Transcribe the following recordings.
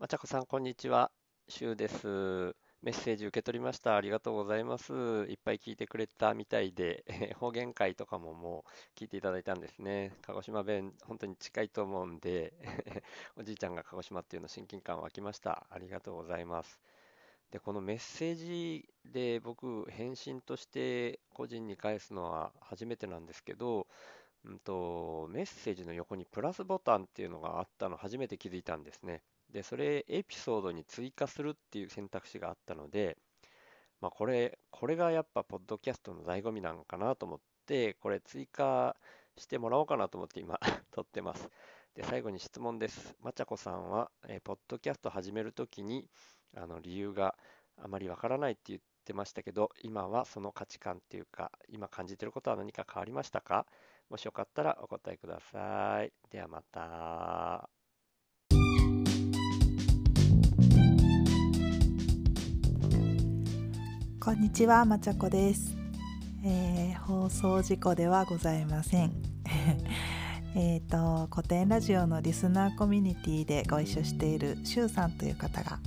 まちゃこさん、こんにちは。しゅうです。メッセージ受け取りました。ありがとうございます。いっぱい聞いてくれたみたいで、方言会とかももう聞いていただいたんですね。鹿児島弁、本当に近いと思うんで、おじいちゃんが鹿児島っていうの親近感湧きました。ありがとうございます。で、このメッセージで僕、返信として個人に返すのは初めてなんですけど、うんと、メッセージの横にプラスボタンっていうのがあったの初めて気づいたんですね。で、それエピソードに追加するっていう選択肢があったので、まあ、これ、これがやっぱポッドキャストの醍醐味なのかなと思って、これ追加してもらおうかなと思って今 撮ってます。で、最後に質問です。まちゃこさんは、えー、ポッドキャスト始めるときに、あの、理由があまりわからないって言ってましたけど、今はその価値観っていうか、今感じてることは何か変わりましたか？もしよかったらお答えください。ではまた。こんにちは、まちゃこです、えー、放送事故ではございません。えっと古典ラジオのリスナーコミュニティでご一緒しているしゅうさんという方が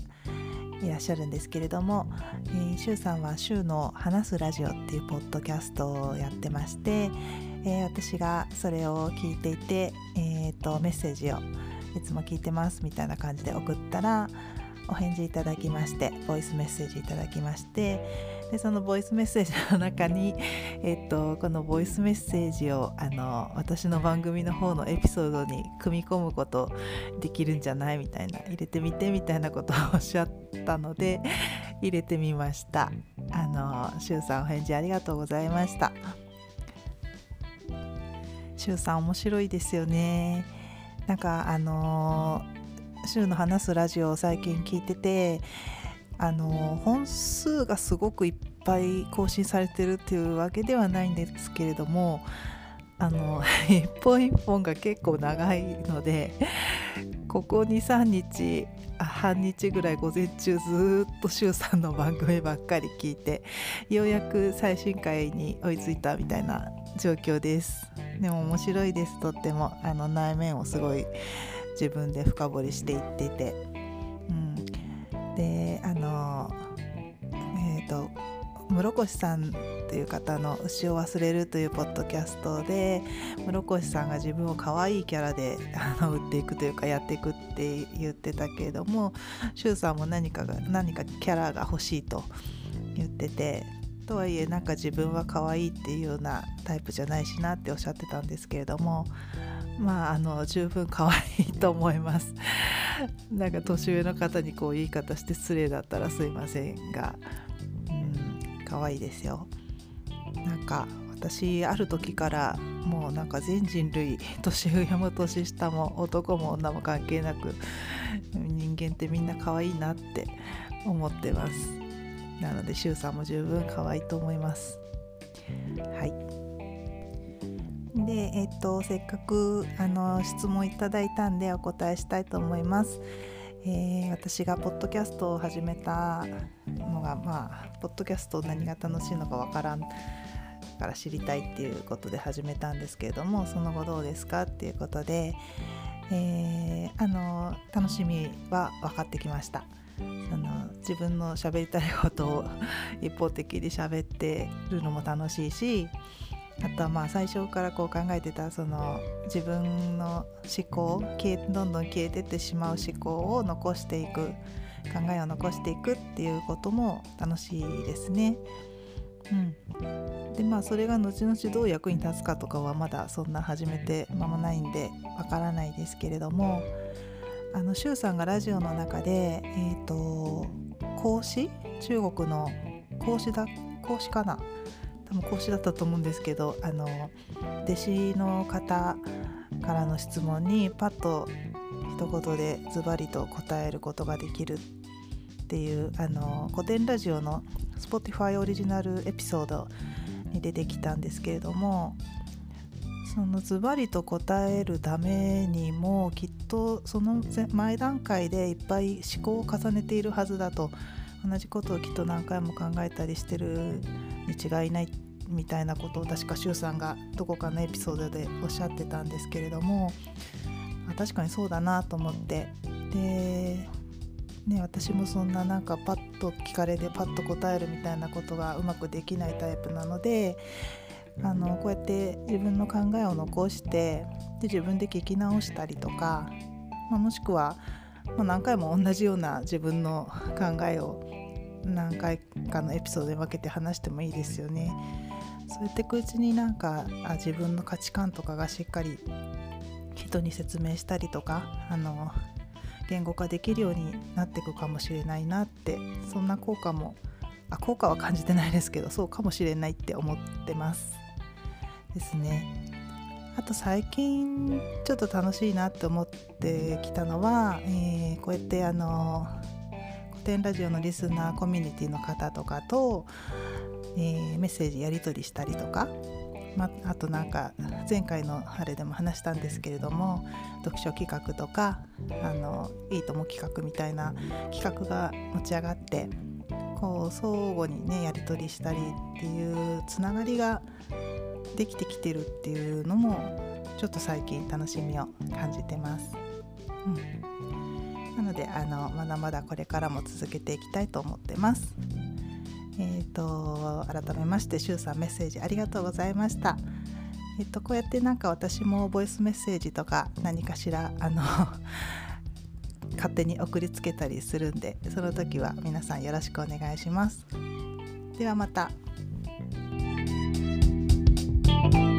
いらっしゃるんですけれども、えー、しゅうさんは「しゅうの話すラジオ」っていうポッドキャストをやってまして、えー、私がそれを聞いていて、えーとメッセージをいつも聞いてますみたいな感じで送ったらお返事いただきましてボイスメッセージいただきましてでそのボイスメッセージの中に、えっと、このボイスメッセージをあの私の番組の方のエピソードに組み込むことできるんじゃないみたいな入れてみてみたいなことをおっしゃったので 入れてみました。あのしゅうさんお返事ありがとうございました。しゅうさん面白いですよね。なんかあのー週の話すラジオを最近聞いててあの本数がすごくいっぱい更新されてるっていうわけではないんですけれどもあの 一本一本が結構長いのでここ23日半日ぐらい午前中ずっと週3の番組ばっかり聞いてようやく最新回に追いついたみたいな状況です。でも面白いです。とってもあの内面をすごい自分で深掘りしていってて、うん、であのえっ、ー、と室越さんという方の「牛を忘れる」というポッドキャストで室越さんが自分を可愛いキャラであの売っていくというかやっていくって言ってたけれども周さんも何かが何かキャラが欲しいと言っててとはいえなんか自分は可愛いっていうようなタイプじゃないしなっておっしゃってたんですけれどもまああの十分可愛いと思います。なんか年上の方にこう言い方して失礼だったらすいませんが。うん可愛いですよ。なんか私ある時からもうなんか全人類年上も年下も男も女も関係なく人間ってみんな可愛いなって思ってます。なので周さんも十分可愛いと思います。はい。で、えっと、せっかくあの質問いただいたんでお答えしたいと思います。えー、私がポッドキャストを始めたのが、まあ、ポッドキャスト何が楽しいのかわからんから知りたいっていうことで始めたんですけれどもその後どうですかっていうことで、えー、あの楽しみは分かってきました。その自分の喋りたいことを一方的に喋ってるのも楽しいしあとはまあ最初からこう考えてたその自分の思考どんどん消えてってしまう思考を残していく考えを残していくっていうことも楽しいですね。うん、でまあそれが後々どう役に立つかとかはまだそんな始めて間もないんでわからないですけれどもあの周さんがラジオの中でえっ、ー、と孔子？中国の孔子だ孔子かな？多分講師だったと思うんですけどあの弟子の方からの質問にパッと一言でズバリと答えることができるっていうあの古典ラジオの Spotify オリジナルエピソードに出てきたんですけれどもそのズバリと答えるためにもきっとその前段階でいっぱい思考を重ねているはずだと同じことをきっと何回も考えたりしてるに違いないみたいなことを確か周さんがどこかのエピソードでおっしゃってたんですけれども確かにそうだなと思って。でね、私もそんななんかパッと聞かれてパッと答えるみたいなことがうまくできないタイプなのであのこうやって自分の考えを残してで自分で聞き直したりとか、まあ、もしくは、まあ、何回も同じような自分の考えを何回かのエピソードで分けて話してもいいですよね。そうやっていくうちになんかあ自分の価値観とかがしっかり人に説明したりとかあの言語化できるようになっていくかもしれないなってそんな効果もあ効果は感じてないですけどそうかもしれないって思ってますですねあと最近ちょっと楽しいなって思ってきたのは、えー、こうやってあの古典ラジオのリスナーコミュニティの方とかと、えー、メッセージやり取りしたりとかまあとなんか前回のあれでも話したんですけれども読書企画とかあのいいとも企画みたいな企画が持ち上がってこう相互にねやり取りしたりっていうつながりができてきてるっていうのもちょっと最近楽しみを感じてます。うん、なのであのまだまだこれからも続けていきたいと思ってます。えーと、改めましてしゅうさんメッセージありがとうございました。えっ、ー、とこうやってなんか私もボイスメッセージとか何かしらあの 勝手に送りつけたりするんでその時は皆さんよろしくお願いします。ではまた。Bye.